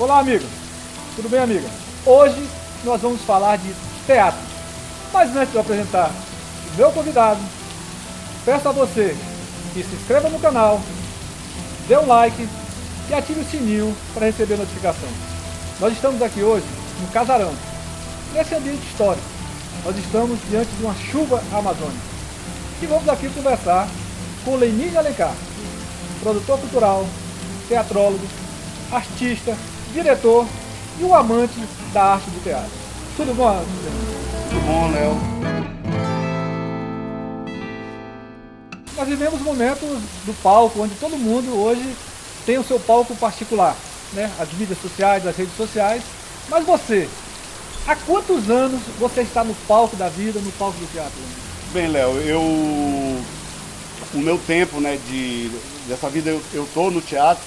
Olá, amigo. Tudo bem, amiga? Hoje nós vamos falar de teatro. Mas antes de eu apresentar o meu convidado, peço a você que se inscreva no canal, dê um like e ative o sininho para receber notificação. Nós estamos aqui hoje no Casarão, nesse ambiente histórico. Nós estamos diante de uma chuva amazônica. E vamos aqui conversar com Lenine Alencar, produtor cultural, teatrólogo, artista, diretor e um amante da arte do teatro. Tudo bom? Tudo bom, Léo? Nós vivemos momentos do palco, onde todo mundo hoje tem o seu palco particular, né? As mídias sociais, as redes sociais. Mas você, há quantos anos você está no palco da vida, no palco do teatro? Bem, Léo, eu o meu tempo, né, de dessa vida eu, eu tô no teatro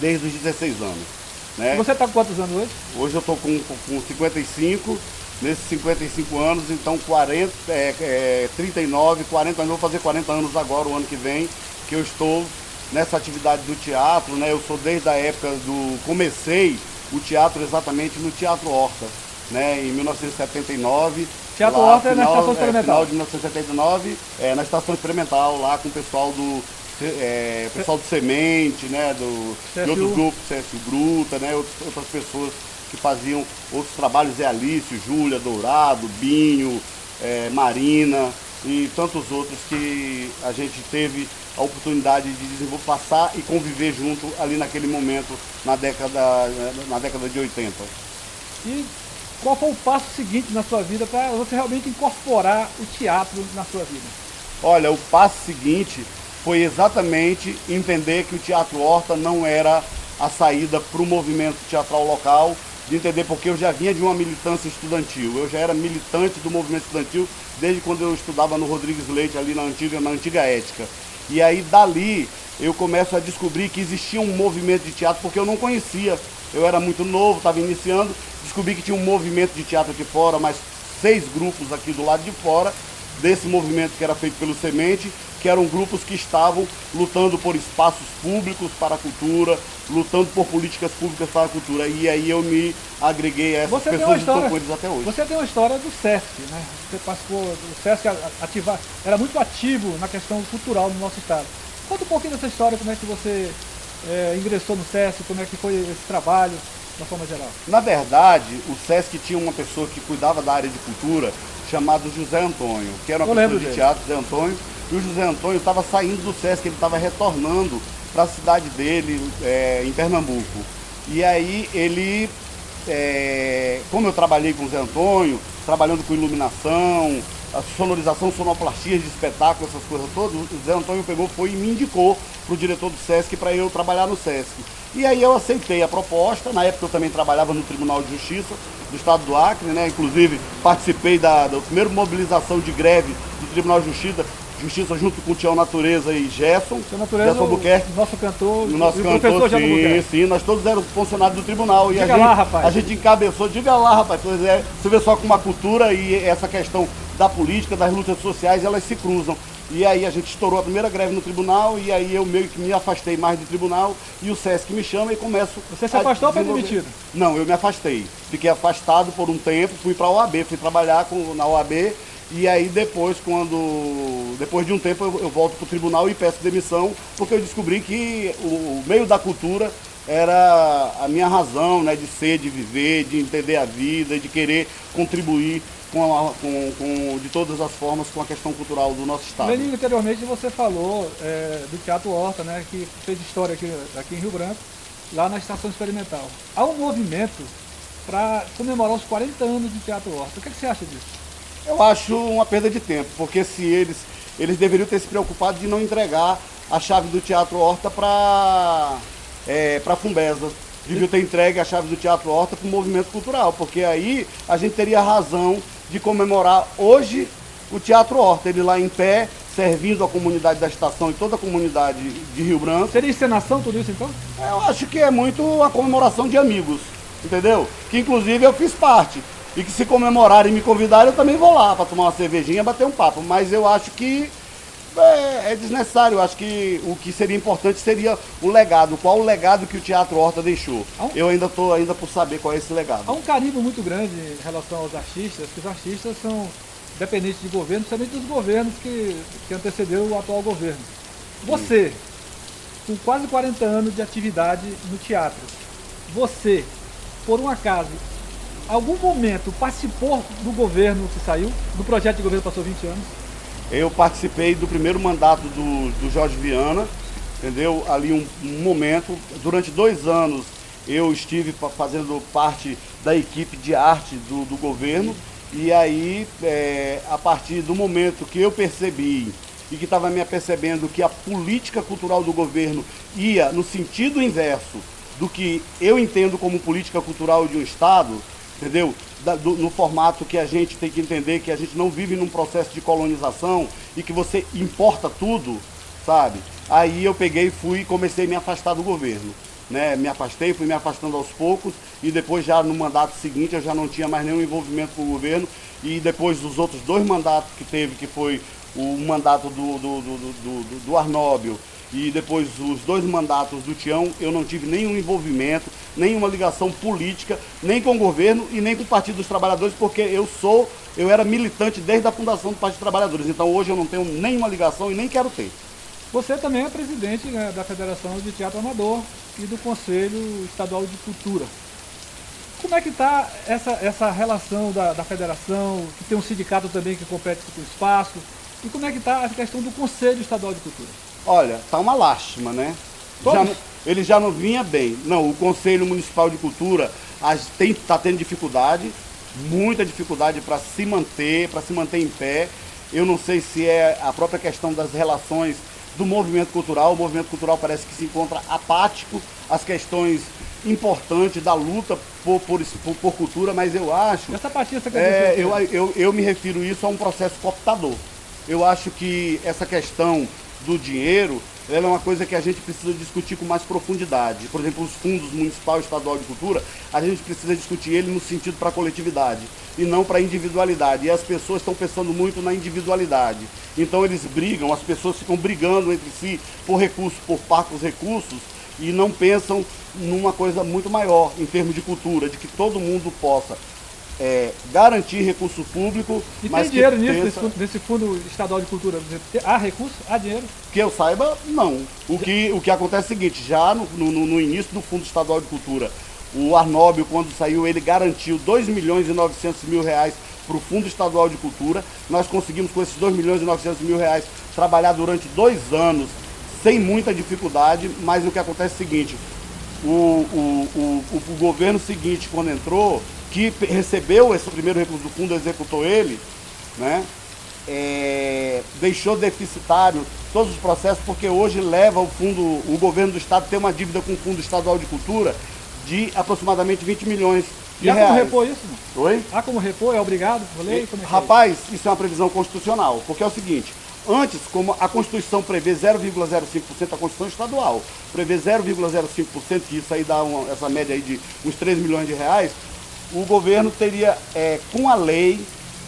desde os 16 anos. Né? Você está com quantos anos hoje? Hoje eu estou com, com 55, nesses 55 anos, então 40, é, é, 39, 40 anos, vou fazer 40 anos agora, o ano que vem, que eu estou nessa atividade do teatro, né? Eu sou desde a época do. comecei o teatro exatamente no Teatro Horta, né? Em 1979. Teatro lá, Horta é na Estação Experimental. É, final de 1979, é, na Estação Experimental, lá com o pessoal do é, pessoal do Semente, né, do, de outros grupos, CSU Gruta, né, outras, outras pessoas que faziam outros trabalhos, é Alice, Júlia, Dourado, Binho, é, Marina e tantos outros que a gente teve a oportunidade de desenvolver, passar e conviver junto ali naquele momento, na década, na década de 80. E qual foi o passo seguinte na sua vida para você realmente incorporar o teatro na sua vida? Olha, o passo seguinte foi exatamente entender que o Teatro Horta não era a saída para o movimento teatral local, de entender porque eu já vinha de uma militância estudantil. Eu já era militante do movimento estudantil desde quando eu estudava no Rodrigues Leite, ali na antiga, na antiga ética. E aí dali eu começo a descobrir que existia um movimento de teatro porque eu não conhecia. Eu era muito novo, estava iniciando, descobri que tinha um movimento de teatro aqui fora, mais seis grupos aqui do lado de fora, desse movimento que era feito pelo Semente, que eram grupos que estavam lutando por espaços públicos para a cultura, lutando por políticas públicas para a cultura. E aí eu me agreguei a essas você pessoas história, e estou com eles até hoje. Você tem uma história do SESC, né? Você participou do SESC ativar, era muito ativo na questão cultural no nosso estado. Conta um pouquinho dessa história, como é que você é, ingressou no SESC, como é que foi esse trabalho, de forma geral. Na verdade, o SESC tinha uma pessoa que cuidava da área de cultura, chamado José Antônio, que era uma pessoa de dele. teatro, José Antônio, e o José Antônio estava saindo do SESC, ele estava retornando para a cidade dele, é, em Pernambuco. E aí ele, é, como eu trabalhei com o José Antônio, trabalhando com iluminação, a sonorização, sonoplastia de espetáculo, essas coisas todas, o Zé Antônio pegou, foi e me indicou para o diretor do SESC para eu trabalhar no SESC. E aí eu aceitei a proposta, na época eu também trabalhava no Tribunal de Justiça do Estado do Acre, né? inclusive participei da, da primeira mobilização de greve do Tribunal de Justiça, Justiça junto com o Tião Natureza e Gerson. Tião Natureza, Gerson Albuquerque. nosso cantor, o nosso cantor, sim, sim, nós todos éramos funcionários do tribunal. Diga e a lá, gente, rapaz. A gente encabeçou, diga lá, rapaz, pois é, você vê só como a cultura e essa questão da política, das lutas sociais, elas se cruzam. E aí a gente estourou a primeira greve no tribunal e aí eu meio que me afastei mais do tribunal e o SESC me chama e começo. Você se afastou ou foi demitido? Não, eu me afastei. Fiquei afastado por um tempo, fui para a OAB, fui trabalhar com, na OAB e aí depois, quando. Depois de um tempo eu, eu volto para o tribunal e peço demissão, porque eu descobri que o, o meio da cultura era a minha razão né, de ser, de viver, de entender a vida, de querer contribuir com, a, com, com, de todas as formas com a questão cultural do nosso estado. Bem, anteriormente você falou é, do Teatro Horta, né, que fez história aqui, aqui em Rio Branco, lá na Estação Experimental. Há um movimento para comemorar os 40 anos do Teatro Horta. O que, é que você acha disso? Eu acho uma perda de tempo, porque se eles, eles deveriam ter se preocupado de não entregar a chave do Teatro Horta para é, para Fumbesa. Deviam ter entregue a chave do Teatro Horta para o movimento cultural, porque aí a gente teria razão de comemorar hoje o Teatro Horta, ele lá em pé, servindo a comunidade da estação e toda a comunidade de Rio Branco. Seria encenação tudo isso então? Eu acho que é muito uma comemoração de amigos, entendeu? Que inclusive eu fiz parte. E que se comemorarem e me convidarem, eu também vou lá para tomar uma cervejinha, bater um papo. Mas eu acho que É, é desnecessário. Acho que o que seria importante seria o legado. Qual o legado que o Teatro Horta deixou? Um... Eu ainda estou ainda por saber qual é esse legado. Há um carinho muito grande em relação aos artistas, que os artistas são dependentes de governo, principalmente dos governos que, que antecederam o atual governo. Você, com quase 40 anos de atividade no teatro, você, por um acaso, algum momento participou do governo que saiu, do projeto de governo que passou 20 anos? Eu participei do primeiro mandato do, do Jorge Viana, entendeu? Ali um, um momento, durante dois anos eu estive fazendo parte da equipe de arte do, do governo e aí é, a partir do momento que eu percebi e que estava me apercebendo que a política cultural do governo ia no sentido inverso do que eu entendo como política cultural de um Estado, entendeu? Da, do, no formato que a gente tem que entender que a gente não vive num processo de colonização e que você importa tudo, sabe? Aí eu peguei, fui e comecei a me afastar do governo. Né, me afastei, fui me afastando aos poucos e depois já no mandato seguinte eu já não tinha mais nenhum envolvimento com o governo e depois dos outros dois mandatos que teve, que foi o mandato do, do, do, do, do Arnóbio e depois os dois mandatos do Tião, eu não tive nenhum envolvimento, nenhuma ligação política, nem com o governo e nem com o Partido dos Trabalhadores, porque eu sou, eu era militante desde a fundação do Partido dos Trabalhadores. Então hoje eu não tenho nenhuma ligação e nem quero ter. Você também é presidente né, da Federação de Teatro Amador e do Conselho Estadual de Cultura. Como é que está essa, essa relação da, da federação, que tem um sindicato também que compete com o espaço, e como é que está a questão do Conselho Estadual de Cultura? Olha, tá uma lástima, né? Já, ele já não vinha bem. Não, o Conselho Municipal de Cultura está tendo dificuldade, muita dificuldade para se manter, para se manter em pé. Eu não sei se é a própria questão das relações do movimento cultural. O movimento cultural parece que se encontra apático às questões importantes da luta por, por, por, cultura, mas eu acho. Essa apatia você quer é, eu, eu, eu me refiro isso a um processo cooptador. Eu acho que essa questão do dinheiro, ela é uma coisa que a gente precisa discutir com mais profundidade. Por exemplo, os fundos municipal e estadual de cultura, a gente precisa discutir ele no sentido para a coletividade e não para a individualidade. E as pessoas estão pensando muito na individualidade. Então eles brigam, as pessoas ficam brigando entre si por recursos, por parcos recursos e não pensam numa coisa muito maior em termos de cultura, de que todo mundo possa é, garantir recurso público. E mas tem dinheiro nisso, pensa... nesse, fundo, nesse, fundo, Estadual de Cultura? Há recurso? Há dinheiro? Que eu saiba, não. O, que, o que acontece é o seguinte, já no, no, no início do Fundo Estadual de Cultura, o Arnóbio, quando saiu, ele garantiu 2 milhões e 900 mil reais para o Fundo Estadual de Cultura. Nós conseguimos, com esses 2 milhões e 900 mil reais, trabalhar durante dois anos, sem muita dificuldade, mas o que acontece é o seguinte, o, o, o, o governo seguinte, quando entrou, que recebeu esse primeiro recurso do fundo, executou ele, né? É, deixou deficitário todos os processos, porque hoje leva o fundo, o governo do estado tem uma dívida com o Fundo Estadual de Cultura de aproximadamente 20 milhões de e há reais. como repor isso? Oi? Há como repor? É obrigado? Lei? É Rapaz, é? isso é uma previsão constitucional, porque é o seguinte, Antes, como a Constituição prevê 0,05%, a Constituição estadual prevê 0,05%, que isso aí dá uma, essa média aí de uns 3 milhões de reais, o governo teria, é, com a lei,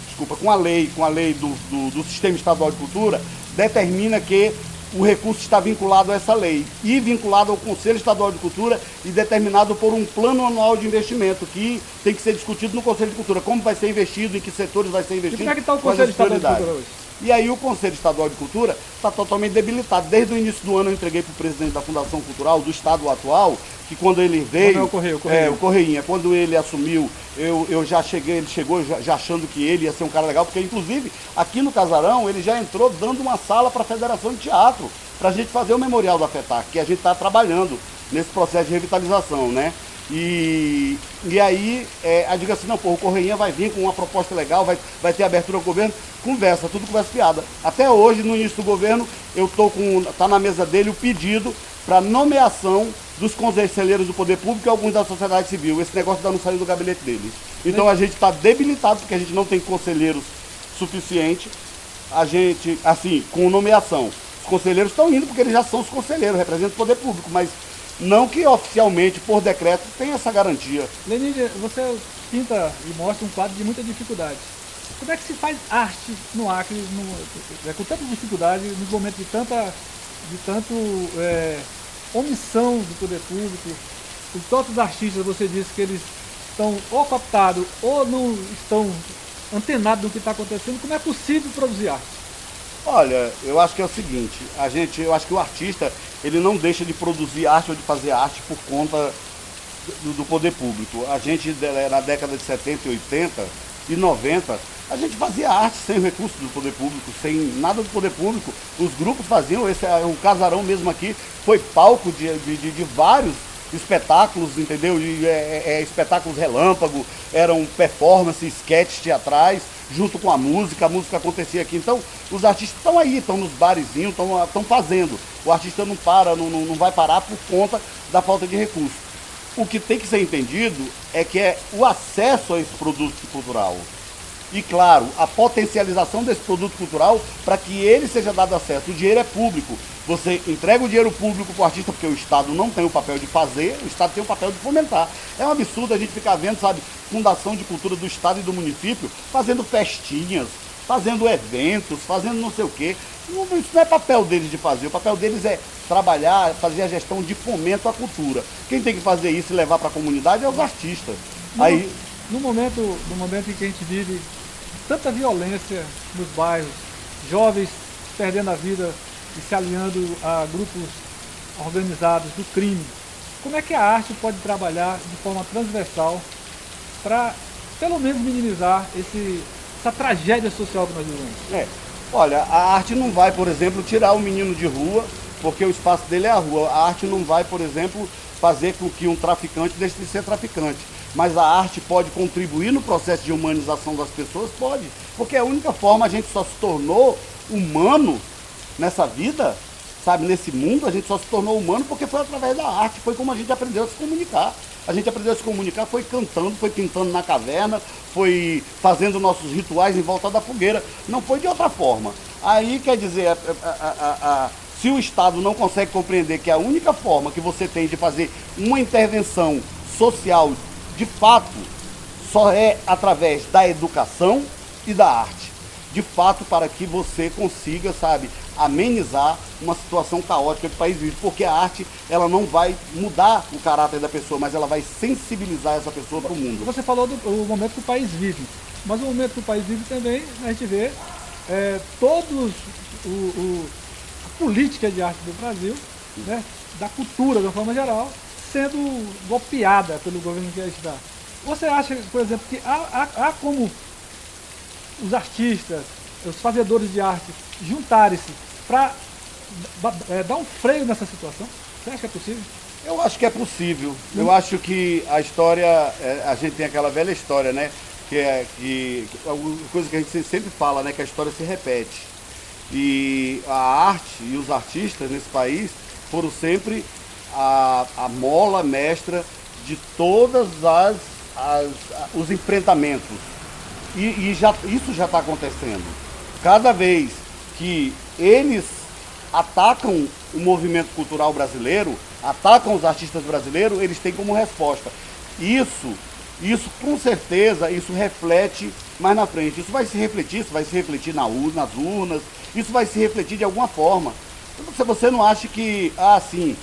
desculpa, com a lei, com a lei do, do, do Sistema Estadual de Cultura, determina que o recurso está vinculado a essa lei e vinculado ao Conselho Estadual de Cultura e determinado por um plano anual de investimento que tem que ser discutido no Conselho de Cultura. Como vai ser investido, em que setores vai ser investido. E como é que está o Conselho Estadual de Cultura hoje? E aí o Conselho Estadual de Cultura está totalmente debilitado. Desde o início do ano eu entreguei para o presidente da Fundação Cultural do Estado atual, que quando ele veio. Quando é o Correio, o Correio. É, o Correinha. Quando ele assumiu, eu, eu já cheguei, ele chegou já, já, achando que ele ia ser um cara legal, porque inclusive aqui no Casarão ele já entrou dando uma sala para a Federação de Teatro, para a gente fazer o memorial da FETAC, que a gente está trabalhando nesse processo de revitalização, né? E, e aí é, a diga assim, não, pô, o Correinha vai vir com uma proposta legal, vai, vai ter abertura ao governo, conversa, tudo conversa fiada. Até hoje, no início do governo, eu tô com. tá na mesa dele o pedido para nomeação dos conselheiros do poder público e alguns da sociedade civil. Esse negócio ainda não saiu do gabinete deles. Então a gente está debilitado porque a gente não tem conselheiros suficiente. A gente, assim, com nomeação. Os conselheiros estão indo porque eles já são os conselheiros, representam o poder público, mas não que oficialmente, por decreto, tenha essa garantia. Lenin, você pinta e mostra um quadro de muita dificuldade. Como é que se faz arte no Acre no, é, com tanta dificuldade, nos momentos de tanta de tanto é, omissão do poder público? Os tantos artistas, você disse que eles estão ou cooptados ou não estão antenados do que está acontecendo. Como é possível produzir arte? Olha, eu acho que é o seguinte, a gente, eu acho que o artista, ele não deixa de produzir arte ou de fazer arte por conta do, do poder público. A gente, na década de 70 e 80 e 90, a gente fazia arte sem recursos do poder público, sem nada do poder público. Os grupos faziam, esse, o casarão mesmo aqui foi palco de, de, de vários espetáculos, entendeu? De, é, é, espetáculos relâmpago, eram performances, sketches teatrais, junto com a música, a música acontecia aqui. Então, os artistas estão aí, estão nos barezinhos, estão fazendo. O artista não para, não, não vai parar por conta da falta de recursos. O que tem que ser entendido é que é o acesso a esse produto cultural e, claro, a potencialização desse produto cultural para que ele seja dado acesso. O dinheiro é público. Você entrega o dinheiro público para o artista porque o Estado não tem o papel de fazer, o Estado tem o papel de fomentar. É um absurdo a gente ficar vendo, sabe, Fundação de Cultura do Estado e do município fazendo festinhas, fazendo eventos, fazendo não sei o quê. Isso não é papel deles de fazer. O papel deles é trabalhar, fazer a gestão de fomento à cultura. Quem tem que fazer isso e levar para a comunidade é os artistas. No, Aí, no momento, no momento em que a gente vive tanta violência nos bairros, jovens perdendo a vida e se alinhando a grupos organizados do crime. Como é que a arte pode trabalhar de forma transversal para, pelo menos, minimizar esse, essa tragédia social que nós vivemos? É. Olha, a arte não vai, por exemplo, tirar o menino de rua, porque o espaço dele é a rua. A arte não vai, por exemplo, fazer com que um traficante deixe de ser traficante. Mas a arte pode contribuir no processo de humanização das pessoas? Pode. Porque é a única forma a gente só se tornou humano nessa vida, sabe, nesse mundo, a gente só se tornou humano porque foi através da arte, foi como a gente aprendeu a se comunicar. A gente aprendeu a se comunicar, foi cantando, foi pintando na caverna, foi fazendo nossos rituais em volta da fogueira. Não foi de outra forma. Aí quer dizer, a, a, a, se o Estado não consegue compreender que a única forma que você tem de fazer uma intervenção social de fato, só é através da educação e da arte. De fato, para que você consiga, sabe, amenizar uma situação caótica que o país vive. Porque a arte, ela não vai mudar o caráter da pessoa, mas ela vai sensibilizar essa pessoa para o mundo. Você falou do momento que o país vive. Mas o momento que o país vive também, a gente vê é, todos o, o, a política de arte do Brasil, né, da cultura de uma forma geral, sendo golpeada pelo governo que está. Você acha, por exemplo, que há, há, há como os artistas, os fazedores de arte, juntarem-se para é, dar um freio nessa situação? Você acha que é possível? Eu acho que é possível. Eu acho que a história, é, a gente tem aquela velha história, né? Que é que, que coisa que a gente sempre fala, né? Que a história se repete. E a arte e os artistas nesse país foram sempre a, a mola mestra de todas as, as os enfrentamentos. E, e já, isso já está acontecendo. Cada vez que eles atacam o movimento cultural brasileiro, atacam os artistas brasileiros, eles têm como resposta. Isso, isso com certeza, isso reflete mais na frente. Isso vai se refletir, isso vai se refletir na urna, nas urnas, isso vai se refletir de alguma forma. Se você não acha que, ah, sim,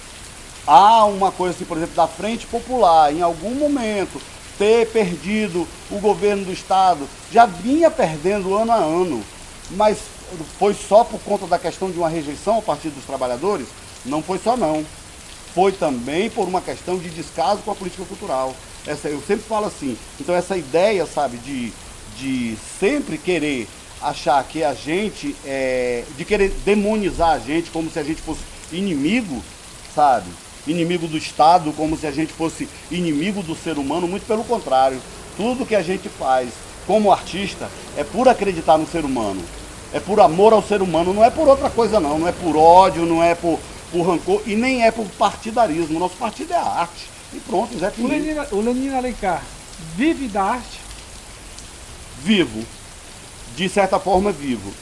há uma coisa assim, por exemplo, da Frente Popular, em algum momento, ter perdido o governo do Estado, já vinha perdendo ano a ano, mas foi só por conta da questão de uma rejeição ao Partido dos Trabalhadores? Não foi só não. Foi também por uma questão de descaso com a política cultural. Essa, eu sempre falo assim, então essa ideia, sabe, de, de sempre querer achar que a gente, é, de querer demonizar a gente como se a gente fosse inimigo, sabe? Inimigo do Estado, como se a gente fosse inimigo do ser humano, muito pelo contrário. Tudo que a gente faz como artista é por acreditar no ser humano. É por amor ao ser humano, não é por outra coisa não, não é por ódio, não é por, por rancor e nem é por partidarismo. Nosso partido é a arte. E pronto, Zé O Lenin, o Lenin Alencar vive da arte? Vivo. De certa forma vivo.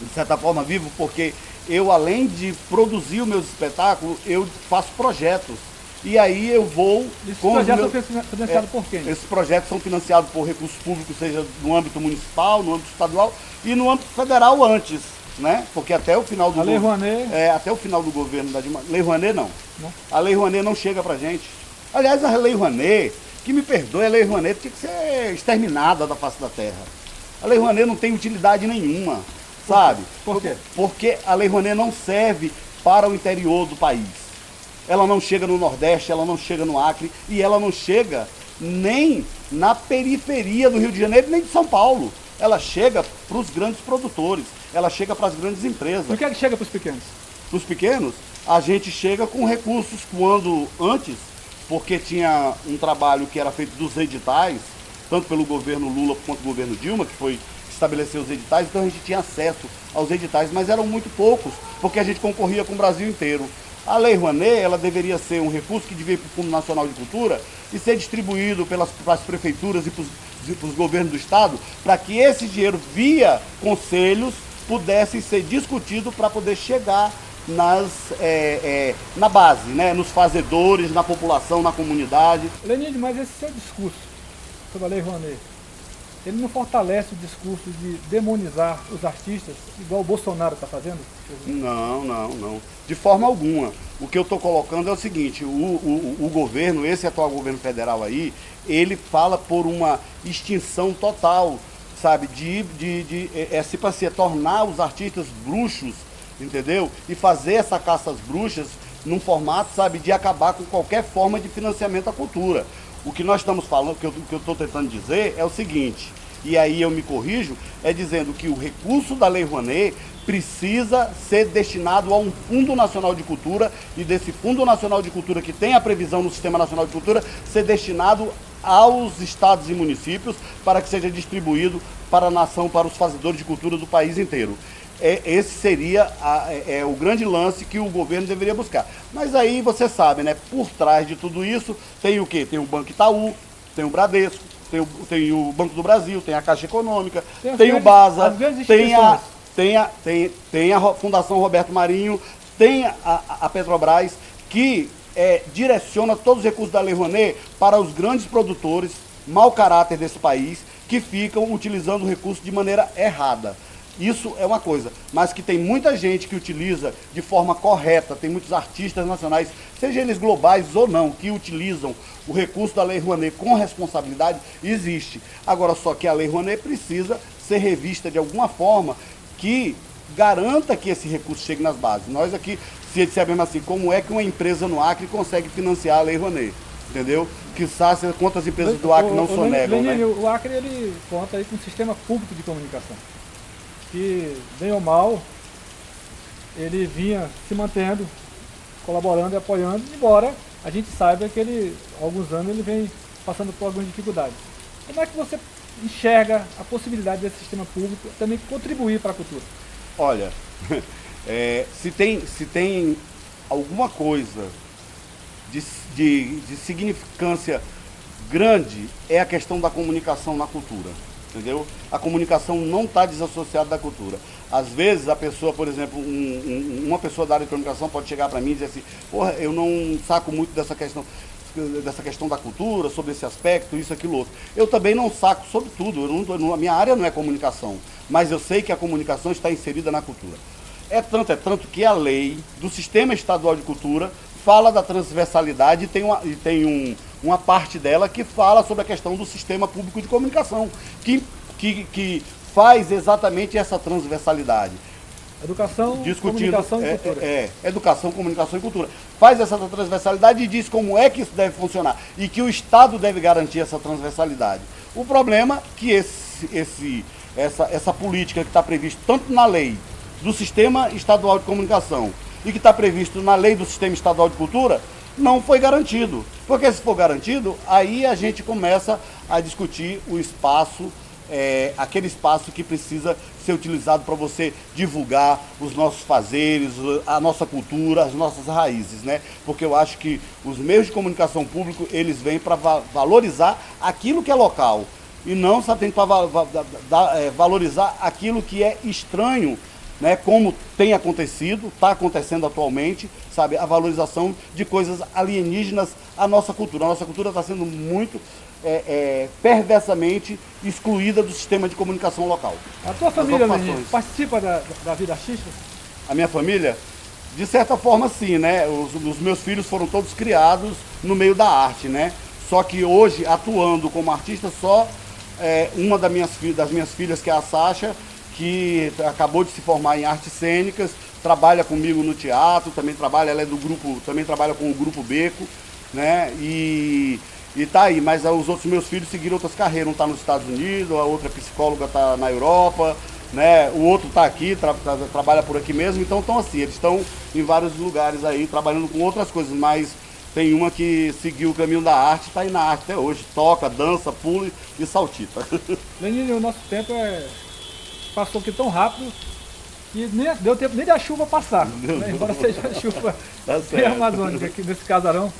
De certa forma vivo porque eu, além de produzir os meus espetáculos, eu faço projetos. E aí eu vou. Esses projetos meus- são financiados por quem? esses projetos são financiados por recursos públicos, seja no âmbito municipal, no âmbito estadual e no âmbito federal antes, né? Porque até o final do A Lei go- Rouanet- é, até o final do governo da Dilma, Lei Rouanet não. Não? A Lei Rouanet não chega pra gente. Aliás, a Lei Rouanet, que me perdoe, a Lei Rouanet tinha que ser exterminada da face da terra. A Lei Rouanet não tem utilidade nenhuma, sabe? Por quê? Porque a Lei Rouanet não serve para o interior do país. Ela não chega no Nordeste, ela não chega no Acre e ela não chega nem na periferia do Rio de Janeiro, nem de São Paulo. Ela chega para os grandes produtores, ela chega para as grandes empresas. Por que é que chega para os pequenos? Para os pequenos, a gente chega com recursos quando antes, porque tinha um trabalho que era feito dos editais, tanto pelo governo Lula quanto pelo governo Dilma, que foi estabelecer os editais, então a gente tinha acesso aos editais, mas eram muito poucos, porque a gente concorria com o Brasil inteiro. A Lei Rouanet, ela deveria ser um recurso que devia ir para o Fundo Nacional de Cultura e ser distribuído pelas, pelas prefeituras e para os governos do Estado, para que esse dinheiro, via conselhos, pudesse ser discutido para poder chegar nas, é, é, na base, né? nos fazedores, na população, na comunidade. Lenine, mas esse seu discurso sobre a Lei Rouanet, ele não fortalece o discurso de demonizar os artistas, igual o Bolsonaro está fazendo? Não, não, não. De forma alguma. O que eu estou colocando é o seguinte, o, o, o governo, esse atual governo federal aí, ele fala por uma extinção total, sabe, de, de, de é, é, se para se tornar os artistas bruxos, entendeu? E fazer essa caça às bruxas num formato, sabe, de acabar com qualquer forma de financiamento à cultura. O que nós estamos falando, o que eu que eu estou tentando dizer é o seguinte, e aí eu me corrijo, é dizendo que o recurso da Lei Rouanet precisa ser destinado a um Fundo Nacional de Cultura e desse Fundo Nacional de Cultura que tem a previsão no Sistema Nacional de Cultura ser destinado aos estados e municípios para que seja distribuído para a nação, para os fazedores de cultura do país inteiro. É, esse seria a- é, é o grande lance que o governo deveria buscar. Mas aí você sabe, né? Por trás de tudo isso tem o quê? Tem o Banco Itaú, tem o Bradesco, tem o, tem o Banco do Brasil, tem a Caixa Econômica, Tem tem, o grandes- as grandes tem a, tem, a, tem, tem a Fundação Roberto Marinho, tem a, a- a Petrobras, que é, direciona todos os recursos da Lei Rouanet para os grandes produtores, mau caráter desse país, que ficam utilizando o recurso de maneira errada. Isso é uma coisa, mas que tem muita gente que utiliza de forma correta, tem muitos artistas nacionais, seja eles globais ou não, que utilizam o recurso da Lei Rouanet com responsabilidade, existe. Agora, só que a Lei Rouanet precisa ser revista de alguma forma que garanta que esse recurso chegue nas bases. Nós aqui, se dissermos assim, como é que uma empresa no Acre consegue financiar a Lei Rouanet? Entendeu? Que sabe quantas empresas do Acre não sonegam, né? o Acre ele conta aí com um sistema público de comunicação, que, bem ou mal, ele vinha se mantendo, colaborando e apoiando, embora a gente saiba que ele, há alguns anos, ele vem passando por algumas dificuldades. Como é que você enxerga a possibilidade desse sistema público também contribuir para a cultura? Olha, é, se, tem, se tem alguma coisa de, de, de significância grande, é a questão da comunicação na cultura. Entendeu? A comunicação não está desassociada da cultura. Às vezes a pessoa, por exemplo, um- um- uma pessoa da área de comunicação pode chegar para mim e dizer assim, porra, eu não saco muito dessa questão dessa questão da cultura, sobre esse aspecto, isso, aquilo, outro. Eu também não saco sobre tudo, eu não- a minha área não é comunicação, mas eu sei que a comunicação está inserida na cultura. É tanto, é tanto que a lei do Sistema Estadual de Cultura fala da transversalidade e tem, uma, e tem um, uma parte dela que fala sobre a questão do sistema público de comunicação, que, que, que faz exatamente essa transversalidade Educação, discutindo comunicação e é, cultura. é, é, educação, comunicação e cultura. Faz essa transversalidade e diz como é que isso deve funcionar e que o Estado deve garantir essa transversalidade. O problema é que esse, esse, essa, essa política que está prevista tanto na lei do Sistema Estadual de Comunicação e que está previsto na lei do Sistema Estadual de Cultura não foi garantido. Porque se for garantido, aí a gente começa a discutir o espaço é, aquele espaço que precisa ser utilizado para você divulgar os nossos fazeres, a nossa cultura, as nossas raízes, né? Porque eu acho que os meios de comunicação público, eles vêm para va valorizar aquilo que é local e não só tem para valorizar aquilo que é estranho né, como tem acontecido, está acontecendo atualmente, sabe, a valorização de coisas alienígenas à nossa cultura. A nossa cultura está sendo muito é, é, perversamente excluída do sistema de comunicação local. A tua família, participa da, da vida artística? A minha família? De certa forma, sim, né? Os, os, meus filhos foram todos criados no meio da arte, né? Só que hoje, atuando como artista, só é, uma das minhas, das minhas filhas, que é a Sasha, que acabou de se formar em artes cênicas, trabalha comigo no teatro, também trabalha, ela é do grupo, também trabalha com o grupo Beco, né? E, e tá aí, mas os outros meus filhos seguiram outras carreiras, um está nos Estados Unidos, a outra psicóloga está na Europa, né? O outro está aqui, tra tra trabalha por aqui mesmo, então estão assim, eles estão em vários lugares aí, trabalhando com outras coisas, mas tem uma que seguiu o caminho da arte, está aí na arte até hoje, toca, dança, pula e saltita. Lenine, o nosso tempo é passou aqui tão rápido que nem deu tempo nem da chuva passar. Né? Embora seja a chuva tá amazônica aqui nesse casarão.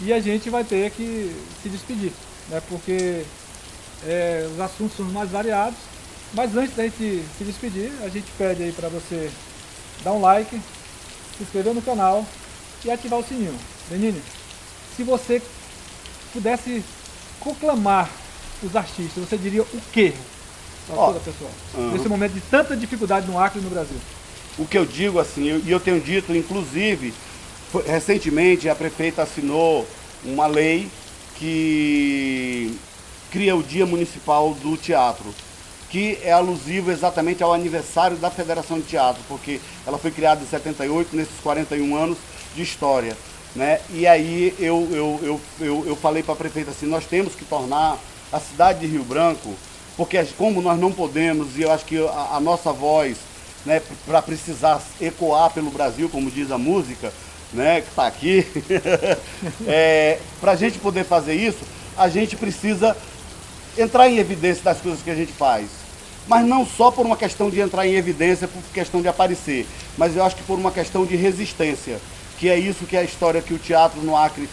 E a gente vai ter que se despedir, né? porque é, os assuntos são mais variados. Mas antes da gente se despedir, a gente pede aí para você dar um like, se inscrever no canal e ativar o sininho. Lenine, se você pudesse conclamar os artistas, você diria o quê para toda a pessoa? Uhum. Nesse momento de tanta dificuldade no Acre e no Brasil. O que eu digo assim, e eu, eu, tenho dito, inclusive, foi, recentemente a prefeita assinou uma lei que cria o Dia Municipal do Teatro, que é alusivo exatamente ao aniversário da Federação de Teatro, porque ela foi criada em 78, nesses 41 anos de história. Né? E aí eu, eu, eu, eu, eu falei para a prefeita assim, nós temos que tornar a cidade de Rio Branco porque como nós não podemos, e eu acho que a, a nossa voz, né, para precisar ecoar pelo Brasil, como diz a música, né, que está aqui, é, para a gente poder fazer isso, a gente precisa entrar em evidência das coisas que a gente faz. Mas não só por uma questão de entrar em evidência, por questão de aparecer, mas eu acho que por uma questão de resistência, que é isso que é a história que o teatro no Acre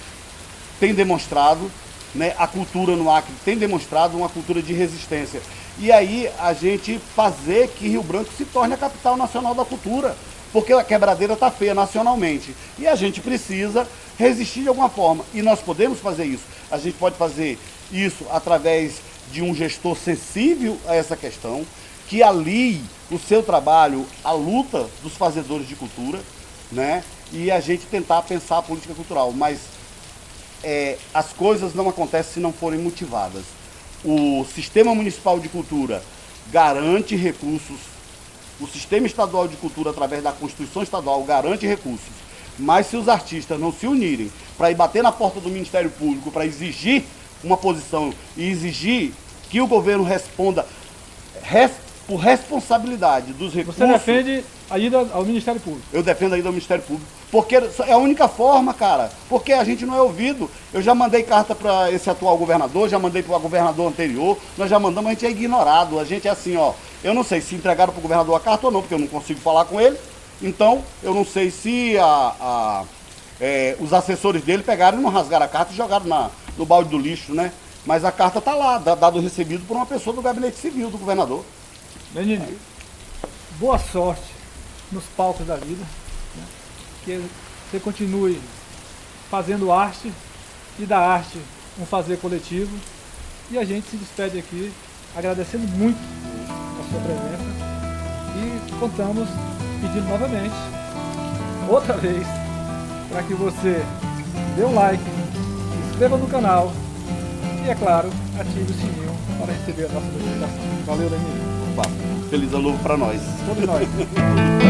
tem demonstrado, né, a cultura no Acre tem demonstrado uma cultura de resistência. E aí a gente fazer que Rio Branco se torne a capital nacional da cultura, porque a quebradeira está feia nacionalmente. E a gente precisa resistir de alguma forma. E nós podemos fazer isso. A gente pode fazer isso através de um gestor sensível a essa questão, que alie o seu trabalho à luta dos fazedores de cultura, né? E a gente tentar pensar a política cultural. Mas é, as coisas não acontecem se não forem motivadas. O Sistema Municipal de Cultura garante recursos, o Sistema Estadual de Cultura, através da Constituição Estadual, garante recursos. Mas se os artistas não se unirem para ir bater na porta do Ministério Público, para exigir uma posição e exigir que o governo responda res, por responsabilidade dos recursos. Você defende a ida ao Ministério Público? Eu defendo a ida ao Ministério Público. Porque é a única forma, cara. Porque a gente não é ouvido. Eu já mandei carta para esse atual governador, já mandei para o governador anterior, nós já mandamos, a gente é ignorado. A gente é assim, ó. Eu não sei se entregaram para o governador a carta ou não, porque eu não consigo falar com ele. Então, eu não sei se a, a, é, os assessores dele pegaram e não rasgaram a carta e jogaram na, no balde do lixo, né? Mas a carta está lá, dado recebido por uma pessoa do gabinete civil do governador. Menino, boa sorte nos palcos da vida. Né? Que você continue fazendo arte e da arte um fazer coletivo. E a gente se despede aqui agradecendo muito a sua presença e contamos pedindo novamente, outra vez, para que você dê um like, se inscreva no canal e, é claro, ative o sininho para receber a nossa notificação. Valeu, Danilo. Feliz ano novo para nós. Todos nós.